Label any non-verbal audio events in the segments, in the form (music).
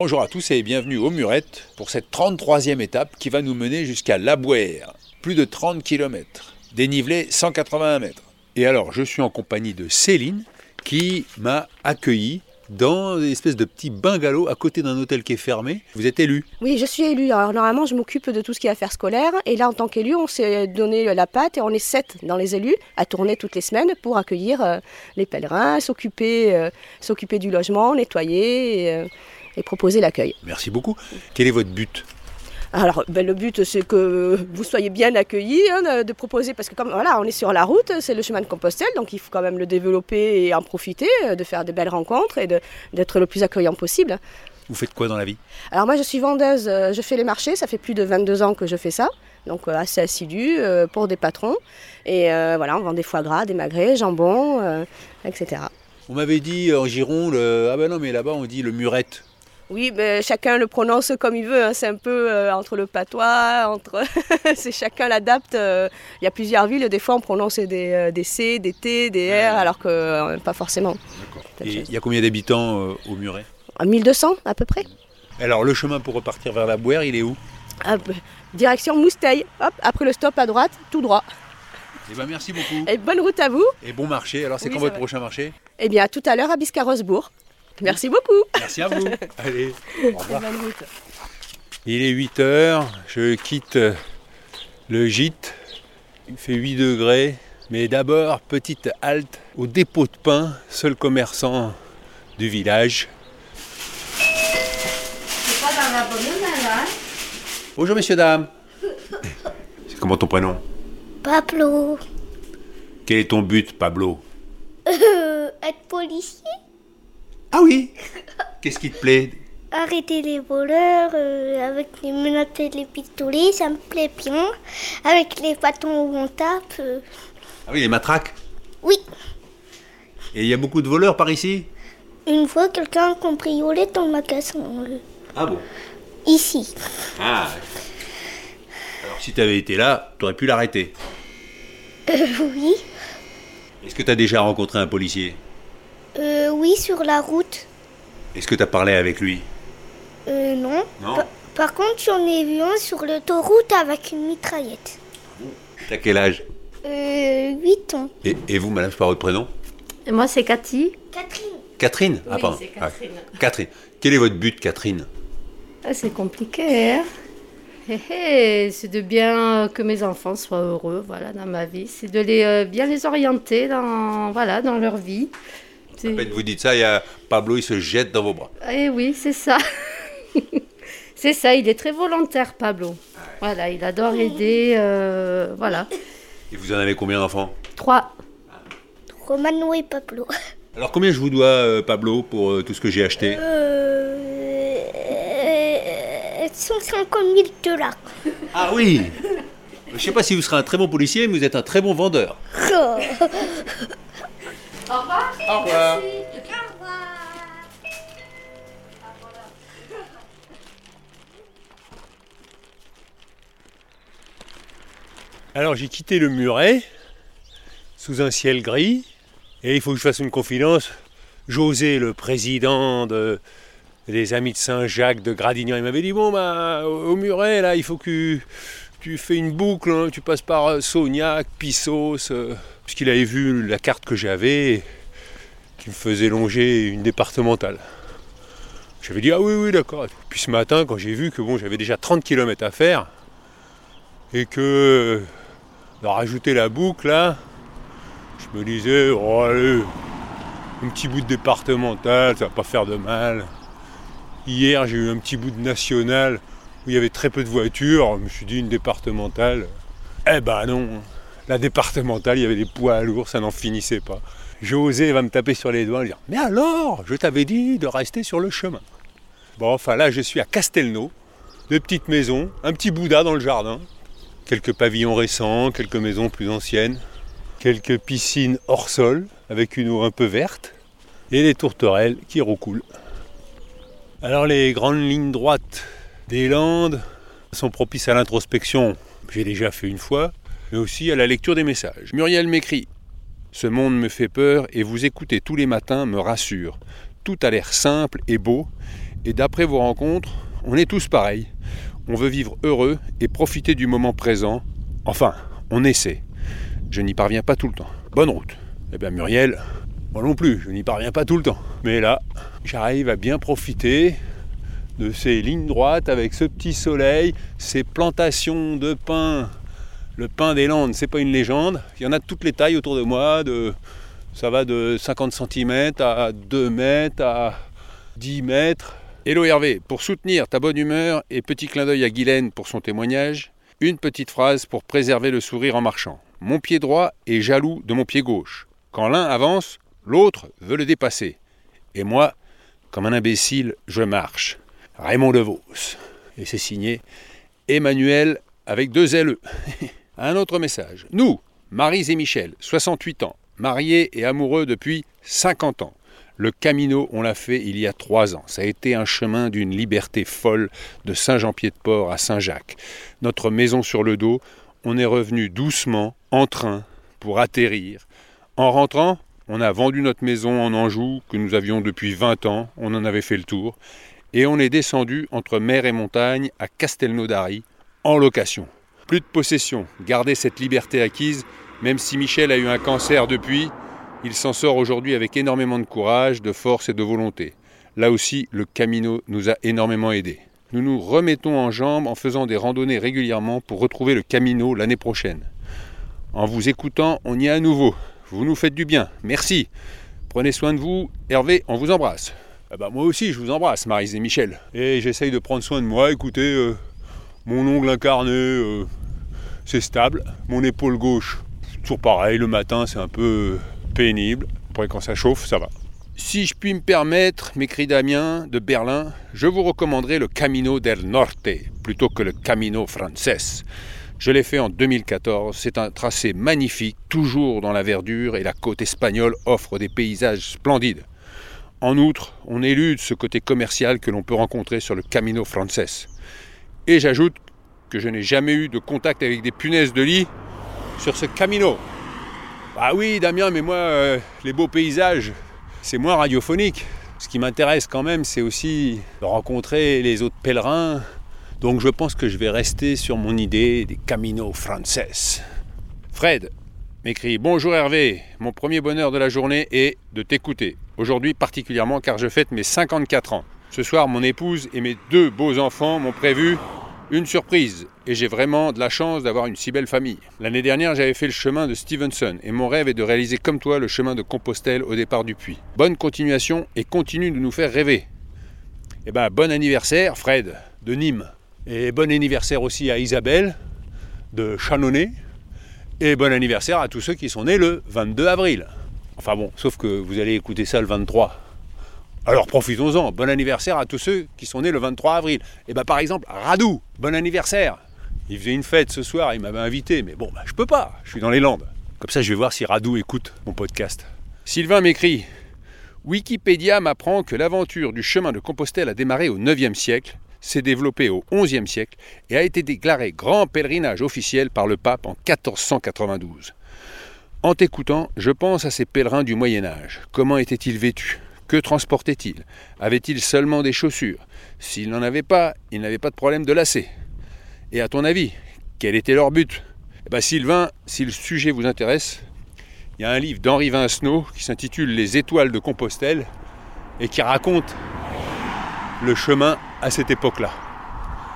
Bonjour à tous et bienvenue aux Murettes pour cette 33e étape qui va nous mener jusqu'à Labouère, plus de 30 km, dénivelé 181 mètres. Et alors, je suis en compagnie de Céline qui m'a accueilli dans une espèce de petit bungalow à côté d'un hôtel qui est fermé. Vous êtes élu Oui, je suis élue. Alors normalement, je m'occupe de tout ce qui est affaires scolaires. Et là, en tant qu'élu, on s'est donné la patte et on est sept dans les élus à tourner toutes les semaines pour accueillir euh, les pèlerins, s'occuper, euh, s'occuper du logement, nettoyer. Et, euh, et proposer l'accueil. Merci beaucoup. Quel est votre but? Alors, ben, le but, c'est que vous soyez bien accueillis, hein, de proposer, parce que comme voilà, on est sur la route, c'est le chemin de Compostelle, donc il faut quand même le développer et en profiter, de faire de belles rencontres et d'être le plus accueillant possible. Vous faites quoi dans la vie? Alors moi, je suis vendeuse, je fais les marchés, ça fait plus de 22 ans que je fais ça, donc assez assidu pour des patrons. Et voilà, on vend des foie gras, des magrets, jambon, etc. On m'avait dit en Gironde, ah ben non, mais là-bas on dit le murette. Oui, mais chacun le prononce comme il veut. Hein. C'est un peu euh, entre le patois, entre. (laughs) c'est chacun l'adapte. Euh. Il y a plusieurs villes. Des fois, on prononce des, euh, des C, des T, des R, alors que pas forcément. Il y a combien d'habitants au Muret? 1200 à peu près. Alors, le chemin pour repartir vers la Bouère, il est où? Ah, bah, Direction Mousteil. Hop, après le stop à droite, tout droit. Eh ben, merci beaucoup. Et bonne route à vous. Et bon marché. Alors, c'est quand votre prochain marché? Eh bien, tout à l'heure à Biscarrosbourg. Merci beaucoup. Merci à vous. (laughs) Allez, au revoir. Il est 8 heures, je quitte le gîte. Il fait 8 degrés. Mais d'abord, petite halte au dépôt de pain, seul commerçant du village. Pas dans la bonne Bonjour messieurs, dames. (laughs) C'est comment ton prénom? Pablo. Quel est ton but, Pablo? Euh, Être policier ah oui Qu'est-ce qui te plaît? Arrêter les voleurs euh, avec les menottes et les pistolets, ça me plaît bien. Avec les bâtons où on tape. Euh. Ah oui, les matraques? Oui. Et il y a beaucoup de voleurs par ici? Une fois, quelqu'un a cambriolé le magasin. Euh. Ah bon? Ici. Ah. Alors si tu avais été là, tu aurais pu l'arrêter. oui. Est-ce que tu as déjà rencontré un policier? Euh, oui, sur la route. Est-ce que tu as parlé avec lui? Euh, non. Non Par contre, j'en ai vu un sur l'autoroute avec une mitraillette. T'as quel âge? Euh, 8 ans. Et, vous, madame, c'est pas votre prénom? Moi, c'est Cathy. Catherine. Catherine? Ah, pardon. c'est Catherine. Ah, Catherine. Quel est votre but, Catherine? Ah, C'est compliqué, hein c'est de bien que mes enfants soient heureux, voilà, dans ma vie. C'est de les euh, bien les orienter dans, voilà, dans leur vie. À peine vous dites ça, il y a Pablo, il se jette dans vos bras. Eh oui, c'est ça. (laughs) c'est ça, il est très volontaire, Pablo. Voilà, il adore aider, euh, voilà. Et vous en avez combien d'enfants? Trois. Romano et Pablo. Alors combien je vous dois, euh, Pablo, pour euh, tout ce que j'ai acheté? Euh, 150 000 dollars. Ah oui Je ne sais pas si vous serez un très bon policier, mais vous êtes un très bon vendeur. (laughs) Au revoir. Au revoir. Alors j'ai quitté le muret sous un ciel gris et il faut que je fasse une confidence. José, le président des Amis de Saint-Jacques de Gradignan, il m'avait dit bon bah au muret là il faut que tu fais une boucle, hein. tu passes par Sognac, Pissos. Euh, puisqu'il avait vu la carte que j'avais qui me faisait longer une départementale. J'avais dit ah oui oui d'accord. Puis ce matin quand j'ai vu que bon j'avais déjà 30 km à faire et que de rajouter la boucle là, je me disais oh allez, un petit bout de départemental, ça va pas faire de mal. Hier j'ai eu un petit bout de national où il y avait très peu de voitures, je me suis dit une départementale. Eh ben non, la départementale, il y avait des poids lourds, ça n'en finissait pas. José va me taper sur les doigts et dire Mais alors, je t'avais dit de rester sur le chemin. Bon, enfin là, je suis à Castelnau, deux petites maisons, un petit Bouddha dans le jardin, quelques pavillons récents, quelques maisons plus anciennes, quelques piscines hors sol avec une eau un peu verte et les tourterelles qui recoulent. Alors les grandes lignes droites des Landes sont propices à l'introspection. J'ai déjà fait une fois mais aussi à la lecture des messages. Muriel m'écrit Ce monde me fait peur et vous écouter tous les matins me rassure. Tout a l'air simple et beau, Et d'après vos rencontres, on est tous pareils. On veut vivre heureux et profiter du moment présent. Enfin, on essaie. Je n'y parviens pas tout le temps. Bonne route. Eh bien Muriel, moi non plus, je n'y parviens pas tout le temps. Mais là, j'arrive à bien profiter de ces lignes droites avec ce petit soleil, ces plantations de pins. Le pin des Landes, c'est pas une légende. Il y en a toutes les tailles autour de moi. Ça va de 50 cm à 2 mètres à 10 mètres. Hello Hervé, pour soutenir ta bonne humeur et petit clin d'œil à Guylaine pour son témoignage, une petite phrase pour préserver le sourire en marchant. Mon pied droit est jaloux de mon pied gauche. Quand l'un avance, l'autre veut le dépasser. Et moi, comme un imbécile, je marche. Raymond DeVos. Et c'est signé Emmanuel avec deux LE. (laughs) un autre message. Nous, Marise et Michel, 68 ans, mariés et amoureux depuis 50 ans. Le Camino, on l'a fait il y a trois ans. Ça a été un chemin d'une liberté folle de Saint-Jean-Pied-de-Port à Saint-Jacques. Notre maison sur le dos, on est revenu doucement, en train, pour atterrir. En rentrant, on a vendu notre maison en Anjou, que nous avions depuis 20 ans, on en avait fait le tour, et on est descendu entre mer et montagne à Castelnaudary, en location. Plus de possession, garder cette liberté acquise, même si Michel a eu un cancer depuis, il s'en sort aujourd'hui avec énormément de courage, de force et de volonté. Là aussi, le Camino nous a énormément aidés. Nous nous remettons en jambes en faisant des randonnées régulièrement pour retrouver le Camino l'année prochaine. En vous écoutant, on y est à nouveau. Vous nous faites du bien. Merci. Prenez soin de vous. Hervé, on vous embrasse. Ah bah moi aussi, je vous embrasse, Marise et Michel. Et j'essaye de prendre soin de moi. Écoutez, euh, mon ongle incarné, euh, c'est stable. Mon épaule gauche, toujours pareil. Le matin, c'est un peu pénible. Après, quand ça chauffe, ça va. Si je puis me permettre, m'écrit Damien de Berlin, je vous recommanderai le Camino del Norte plutôt que le Camino Frances. Je l'ai fait en 2014. C'est un tracé magnifique, toujours dans la verdure, et la côte espagnole offre des paysages splendides. En outre, on élude ce côté commercial que l'on peut rencontrer sur le Camino Frances. Et j'ajoute que je n'ai jamais eu de contact avec des punaises de lit sur ce Camino. Ah oui, Damien, mais moi, euh, les beaux paysages, c'est moins radiophonique. Ce qui m'intéresse quand même, c'est aussi de rencontrer les autres pèlerins, donc je pense que je vais rester sur mon idée des Camino Frances. Fred m'écrit Bonjour Hervé, mon premier bonheur de la journée est de t'écouter. Aujourd'hui particulièrement car je fête mes 54 ans. Ce soir, mon épouse et mes deux beaux enfants m'ont prévu une surprise et j'ai vraiment de la chance d'avoir une si belle famille. L'année dernière, j'avais fait le chemin de Stevenson et mon rêve est de réaliser comme toi le chemin de Compostelle au départ du puits. Bonne continuation et continue de nous faire rêver. Eh ben, bon anniversaire, Fred, de Nîmes. Et bon anniversaire aussi à Isabelle de Chanonnet. Et bon anniversaire à tous ceux qui sont nés le 22 avril. Enfin bon, sauf que vous allez écouter ça le 23. Alors profitons-en. Bon anniversaire à tous ceux qui sont nés le 23 avril. Et bien par exemple, Radou, bon anniversaire. Il faisait une fête ce soir, il m'avait invité, mais bon, bah, je peux pas, je suis dans les Landes. Comme ça, je vais voir si Radou écoute mon podcast. Sylvain m'écrit Wikipédia m'apprend que l'aventure du chemin de Compostelle a démarré au 9e siècle s'est développé au XIe siècle et a été déclaré grand pèlerinage officiel par le pape en 1492. En t'écoutant, je pense à ces pèlerins du Moyen Âge. Comment étaient-ils vêtus? Que transportaient-ils? Avaient-ils seulement des chaussures? S'ils n'en avaient pas, ils n'avaient pas de problème de lacets. Et à ton avis, quel était leur but? Eh ben, Sylvain, si le sujet vous intéresse, il y a un livre d'Henri Vincenot qui s'intitule Les étoiles de Compostelle et qui raconte le chemin à cette époque-là.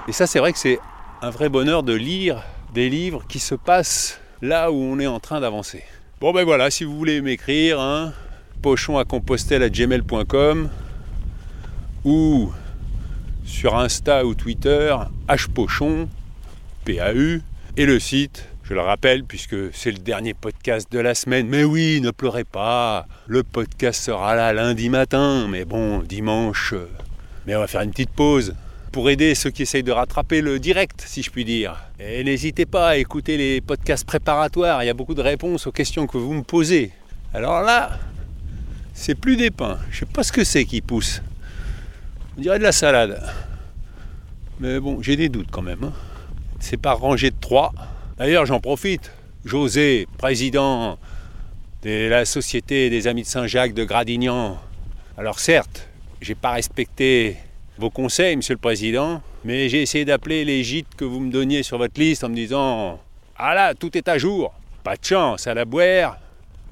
Et ça, c'est vrai que c'est un vrai bonheur de lire des livres qui se passent là où on est en train d'avancer. Bon ben voilà, si vous voulez m'écrire, hein, pochon à Compostelle à gmail.com ou sur Insta ou Twitter, hpochon, PAU, et le site, je le rappelle puisque c'est le dernier podcast de la semaine, mais oui, ne pleurez pas, le podcast sera là lundi matin, mais bon, dimanche, mais on va faire une petite pause pour aider ceux qui essayent de rattraper le direct, si je puis dire. Et n'hésitez pas à écouter les podcasts préparatoires, il y a beaucoup de réponses aux questions que vous me posez. Alors là, c'est plus des pains, je sais pas ce que c'est qui pousse. On dirait de la salade. Mais bon, j'ai des doutes quand même. Hein. C'est pas rangé de trois. D'ailleurs, j'en profite. José, président de la Société des Amis de Saint-Jacques de Gradignan. Alors certes, j'ai pas respecté vos conseils, Monsieur le Président, mais j'ai essayé d'appeler les gîtes que vous me donniez sur votre liste en me disant Ah là, tout est à jour. Pas de chance, à la boire.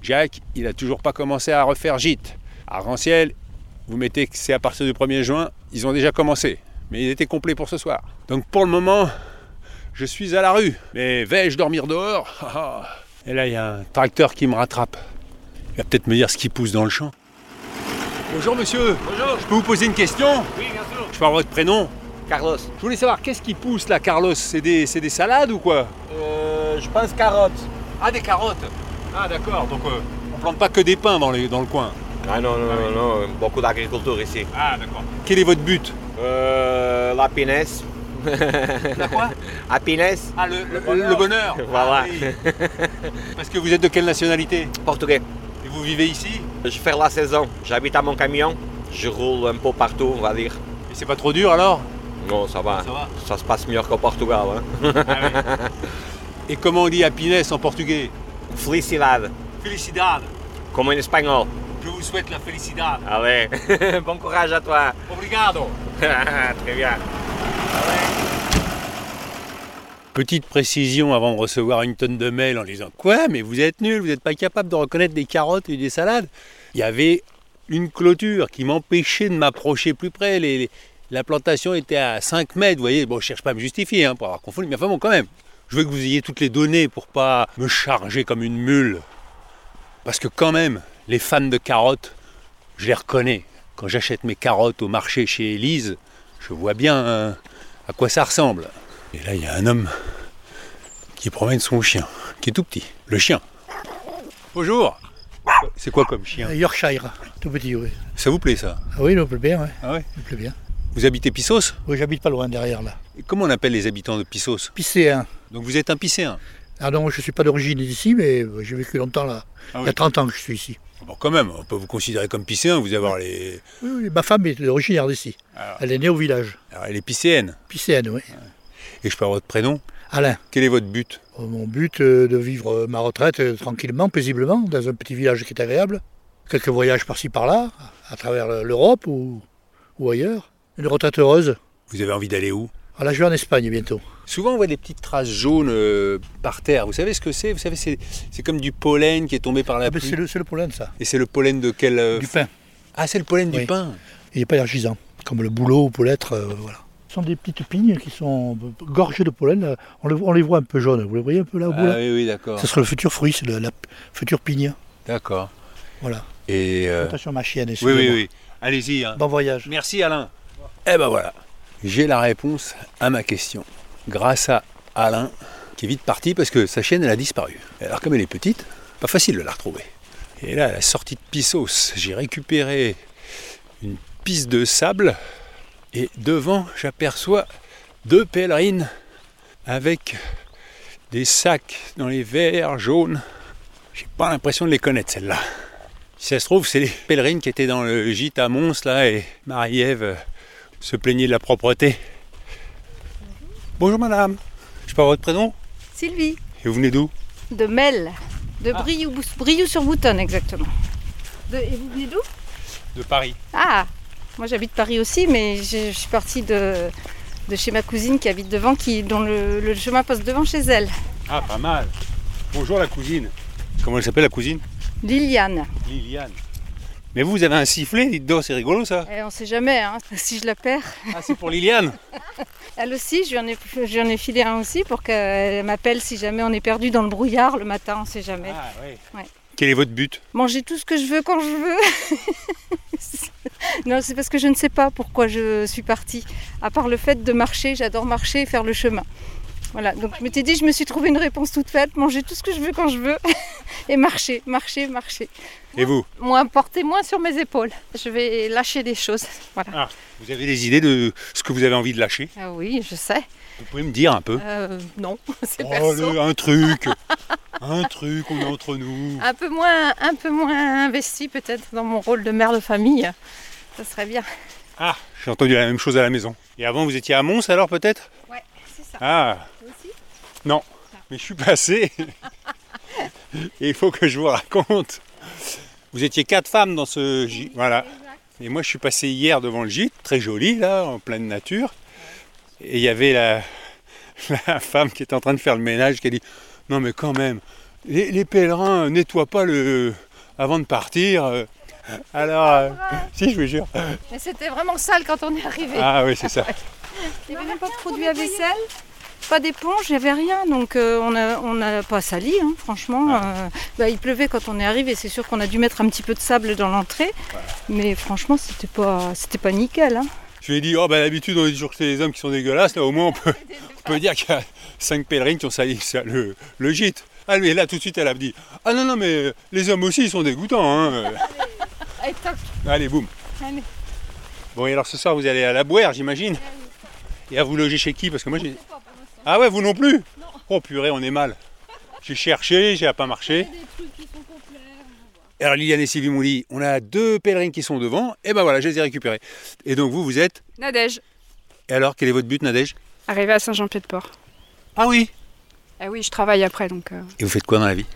Jacques, il a toujours pas commencé à refaire gîte. À Ranciel, vous mettez que c'est à partir du 1er juin, ils ont déjà commencé. Mais ils étaient complets pour ce soir. Donc pour le moment, je suis à la rue. Mais vais-je dormir dehors? (laughs) Et là, il y a un tracteur qui me rattrape. Il va peut-être me dire ce qui pousse dans le champ. Bonjour monsieur. Bonjour. Je peux vous poser une question? Oui, votre prénom. Carlos. Je voulais savoir, qu'est-ce qui pousse là, Carlos? C'est des, c'est des salades ou quoi? Euh, je pense carottes. Ah, des carottes Ah, d'accord. Donc, euh, on plante pas que des pins dans, les, dans le coin. Ah non, non, non, non, beaucoup d'agriculture ici. Ah, d'accord. Quel est votre but? Euh, la pinesse. La quoi? (laughs) Happiness, Ah, le, le- le bonheur. (laughs) Voilà. Ah, oui. Parce que vous êtes de quelle nationalité? Portugais. Et vous vivez ici? Je fais la saison. J'habite à mon camion. Je roule un peu partout, on va dire. Et c'est pas trop dur alors Non, ça va. Ça va Ça se passe mieux qu'au Portugal. Hein? (laughs) Et comment on dit happiness en portugais Felicidade, Felicidade. comme en espagnol. Je vous souhaite la felicidade. Allez, (laughs) bon courage à toi. Obrigado. (laughs) Très bien. Petite précision avant de recevoir une tonne de mails en disant Quoi? Mais vous êtes nul, vous n'êtes pas capable de reconnaître des carottes et des salades? Il y avait une clôture qui m'empêchait de m'approcher plus près. La plantation était à 5 mètres, vous voyez. Bon, je cherche pas à me justifier hein, pour avoir confondu, mais enfin bon, quand même. Je veux que vous ayez toutes les données pour pas me charger comme une mule. Parce que quand même, les fans de carottes, je les reconnais. Quand j'achète mes carottes au marché chez Élise, je vois bien hein, à quoi ça ressemble. Et là, il y a un homme qui promène son chien, qui est tout petit. Le chien. Bonjour. C'est quoi comme chien Yorkshire, tout petit, oui. Ça vous plaît ça Ah oui, il me plaît bien, ouais. Ah ouais Il me plaît bien. Vous habitez Pissos Oui, j'habite pas loin derrière là. Et Comment on appelle les habitants de Pissos Piscéen. Donc vous êtes un piscéen Ah non, je suis pas d'origine d'ici, mais euh, j'ai vécu longtemps là. Ah Il y oui. a 30 ans que je suis ici. Bon, quand même, on peut vous considérer comme piscéen, vous avoir les. Oui, oui, ma femme est originaire d'ici. Alors, Elle est née au village. alors, elle est piscéenne. Piscéenne, oui. Et je peux avoir votre prénom Alain. Quel est votre but Euh, Mon but, euh, de vivre euh, ma retraite euh, tranquillement, paisiblement, dans un petit village qui est agréable. Quelques voyages par-ci par-là, à travers le- l'Europe ou, ou ailleurs. Une retraite heureuse. Vous avez envie d'aller où? Ah là, je vais en Espagne bientôt. Souvent, on voit des petites traces jaunes euh, par terre. Vous savez ce que c'est? Vous savez, c'est c'est comme du pollen qui est tombé par la Ah ben, pluie. c'est le, c'est le pollen, ça. Et c'est le pollen de quel euh, Du pain. Ah, c'est le pollen du pain. Il n'est pas énergisant, comme le bouleau ou l'être, euh, voilà. Ce sont des petites pignes qui sont gorgées de pollen. On, le- on les voit un peu jaunes. Vous les voyez un peu là au bout Ah oui, oui, d'accord. Ce sera le futur fruit, c'est le- la future pigne. D'accord. Voilà. Et euh, Attention ma chienne, oui, oui, oui. Allez-y. hein. Bon voyage. Merci Alain. Eh ben voilà. J'ai la réponse à ma question. Grâce à Alain, qui est vite parti parce que sa chienne elle a disparu. Alors comme elle est petite, pas facile de la retrouver. Et là, à la sortie de Pissos, j'ai récupéré une piste de sable et devant, j'aperçois deux pèlerines avec des sacs dans les verres jaunes. J'ai pas l'impression de les connaître celles-là. Si ça se trouve, c'est les pèlerines qui étaient dans le gîte à Mons là et Marie-Ève euh, se plaignait de la propreté. Bonjour madame, je parle votre prénom Sylvie, Et vous venez d'où de Mel, de Ah. Briou, sur boutonne exactement. De- et vous venez d'où De Paris. Ah, moi j'habite Paris aussi, mais je, je suis partie de, de chez ma cousine qui habite devant, qui, dont le, le chemin passe devant chez elle. Ah, pas mal. Bonjour la cousine. Comment elle s'appelle la cousine? Liliane. Liliane. Mais vous, vous avez un sifflet, dites donc, c'est rigolo ça. Et on sait jamais, hein, (laughs) si je la perds. Ah, c'est pour Liliane (laughs) Elle aussi, je lui en ai, je lui en ai filé un aussi pour qu'elle m'appelle si jamais on est perdu dans le brouillard le matin, on sait jamais. Ah, oui. Ouais. Quel est votre but? Manger tout ce que je veux quand je veux. (laughs) non, c'est parce que je ne sais pas pourquoi je suis partie. À part le fait de marcher, j'adore marcher et faire le chemin. Voilà, donc je m'étais dit, je me suis trouvé une réponse toute faite, manger tout ce que je veux quand je veux (laughs) et marcher, marcher, marcher. Et vous? Moi, porter moins sur mes épaules. Je vais lâcher des choses. Voilà. Ah, vous avez des idées de ce que vous avez envie de lâcher? Ah oui, je sais. Vous pouvez me dire un peu Euh, non, (laughs) c'est Oh, perso. le- un truc (laughs) Un truc, on est entre nous. Un peu moins, un peu moins investi peut-être dans mon rôle de mère de famille. Ça serait bien. Ah, j'ai entendu la même chose à la maison. Et avant, vous étiez à Mons alors peut-être? Ouais, c'est ça. Ah aussi? Non, mais je suis passé. Et (laughs) il faut que je vous raconte. Vous étiez quatre femmes dans ce... gi- Voilà. Et moi, je suis passé hier devant le gîte, très joli, là, en pleine nature. Et il y avait la, (laughs) la femme qui était en train de faire le ménage qui a dit Non, mais quand même, les, les pèlerins nettoient pas le. avant de partir. euh. Alors, euh, si, je vous jure. Mais c'était vraiment sale quand on est arrivé. Ah oui, c'est ça. Il n'y avait même pas de produit à vaisselle, pas d'éponge, il n'y avait rien. Donc euh, on n'a on a pas sali, hein, franchement. Euh, bah, il pleuvait quand on est arrivé. C'est sûr qu'on a dû mettre un petit peu de sable dans l'entrée. Mais franchement, c'était pas, c'était pas nickel. hein. Je lui ai dit Oh, bah d'habitude, on dit toujours que c'est les hommes qui sont dégueulasses. Là, au moins, on peut, (laughs) on peut dire qu'il y a cinq pèlerines qui ont sali le, le gîte. Ah, mais là, tout de suite, elle a dit Ah non, non, mais les hommes aussi, ils sont dégoûtants. hein. Allez, toc. Allez, boum. Allez. Bon, et alors ce soir, vous allez à la boire, j'imagine Et à vous loger chez qui? Parce que moi, j'ai. Ah ouais, vous non plus? Oh purée, on est mal. J'ai cherché, j'ai pas marché. Et alors Liliane et Sylvie m'ont dit, on a deux pèlerines qui sont devant, et ben voilà, je les ai récupérées. Et donc vous, vous êtes Nadège, Et alors, quel est votre but, Nadège? Arrivé à Saint-Jean-Pied-de-Port. Ah oui! Ah oui, je travaille après, donc euh, Et vous faites quoi dans la vie?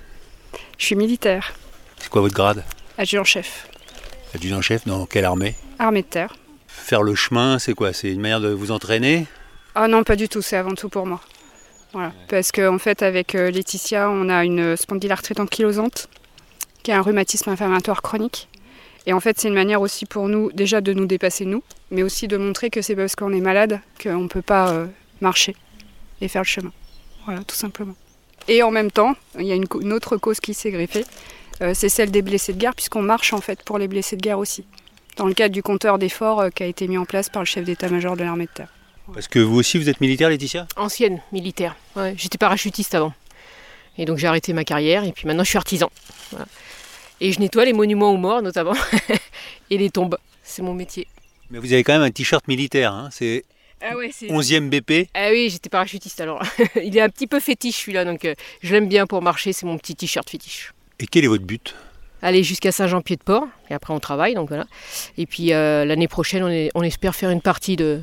Je suis militaire, C'est quoi votre grade? Adjudant-chef, Adjudant-chef dans quelle armée? Armée de terre. Faire le chemin, c'est quoi? C'est une manière de vous entraîner? Ah non, pas du tout, c'est avant tout pour moi. Voilà. Parce qu'en en fait, avec euh, Laetitia, on a une spondylarthrite ankylosante, qui est un rhumatisme inflammatoire chronique. Et en fait, c'est une manière aussi pour nous, déjà de nous dépasser nous, mais aussi de montrer que c'est parce qu'on est malade qu'on ne peut pas euh, marcher et faire le chemin. Voilà, tout simplement. Et en même temps, il y a une, autre cause qui s'est greffée, euh, c'est celle des blessés de guerre, puisqu'on marche en fait pour les blessés de guerre aussi, dans le cadre du compteur d'efforts euh, qui a été mis en place par le chef d'état-major de l'armée de terre. Parce que vous aussi, vous êtes militaire, Laetitia? Ancienne, militaire. Ouais, J'étais parachutiste avant. Et donc j'ai arrêté ma carrière et puis maintenant je suis artisan. Voilà. Et je nettoie les monuments aux morts notamment (laughs) et les tombes. C'est mon métier. Mais vous avez quand même un t-shirt militaire, hein c'est Ah ouais, c'est. 11e BP. Ah oui, j'étais parachutiste alors. (laughs) Il est un petit peu fétiche celui-là, donc euh, je l'aime bien pour marcher, c'est mon petit t-shirt fétiche. Et quel est votre but? Aller jusqu'à Saint-Jean-Pied-de-Port, et après on travaille, donc voilà. Et puis euh, l'année prochaine, on, est- on espère faire une partie de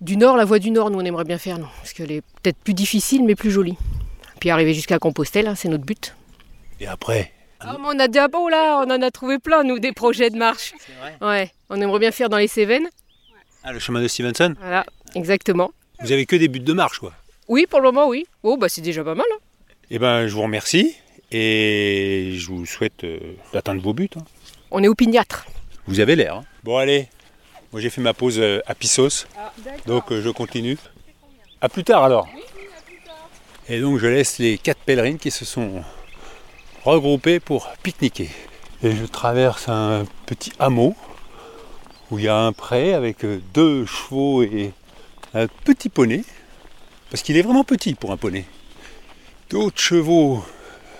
du Nord, la voie du Nord, nous on aimerait bien faire, non, parce qu'elle est peut-être plus difficile, mais plus jolie. Puis arriver jusqu'à Compostelle, hein, c'est notre but. Et après Ah, mais on a déjà beau là, on en a trouvé plein, nous, des projets de marche. Ouais, on aimerait bien faire dans les Cévennes. Ah, le chemin de Stevenson Voilà, exactement. Vous avez que des buts de marche, quoi. Oui, pour le moment, oui. Oh, bah c'est déjà pas mal. hein. Eh ben, je vous remercie et je vous souhaite euh, d'atteindre vos buts. hein. On est opiniâtre. Vous avez l'air. hein. Bon, allez. Moi, j'ai fait ma pause euh, à Pissos, donc euh, je continue. À plus tard alors. Et donc, je laisse les quatre pèlerines qui se sont regroupées pour pique-niquer. Et je traverse un petit hameau où il y a un pré avec euh, deux chevaux et un petit poney. Parce qu'il est vraiment petit pour un poney. D'autres chevaux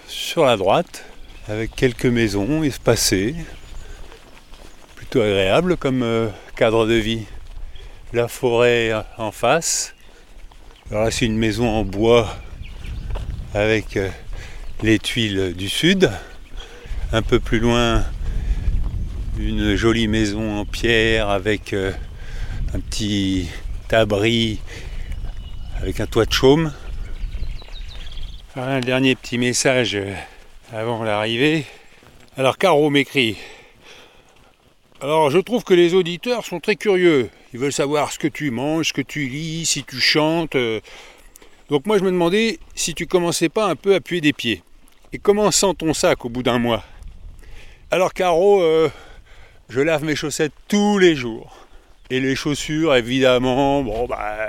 sur la droite, avec quelques maisons espacées. Plutôt agréable comme euh, cadre de vie. La forêt en face. Alors là, c'est une maison en bois avec euh, les tuiles du sud. Un peu plus loin, une jolie maison en pierre avec euh, un petit abri avec un toit de chaume. Un dernier petit message euh, avant l'arrivée. Alors Caro m'écrit. Alors je trouve que les auditeurs sont très curieux. Ils veulent savoir ce que tu manges, ce que tu lis, si tu chantes. Donc moi je me demandais si tu commençais pas un peu à puer des pieds. Et comment sent ton sac au bout d'un mois? Alors Caro, euh, je lave mes chaussettes tous les jours. Et les chaussures, évidemment, bon bah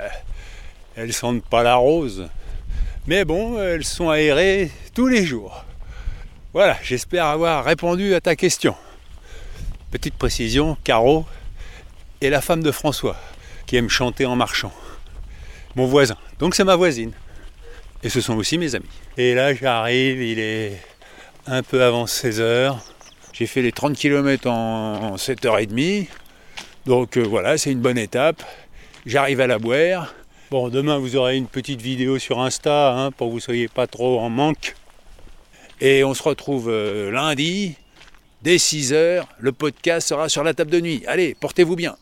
elles sentent pas la rose. Mais bon, elles sont aérées tous les jours. Voilà, j'espère avoir répondu à ta question. Petite précision, Caro est la femme de François, qui aime chanter en marchant. Mon voisin. Donc c'est ma voisine. Et ce sont aussi mes amis. Et là j'arrive, il est un peu avant 16h. J'ai fait les 30 km en 7h30. Donc euh, voilà, c'est une bonne étape. J'arrive à la boire. Bon, demain vous aurez une petite vidéo sur Insta hein, pour que vous soyez pas trop en manque. Et on se retrouve euh, lundi dès 6h. Le podcast sera sur la table de nuit. Allez, portez-vous bien.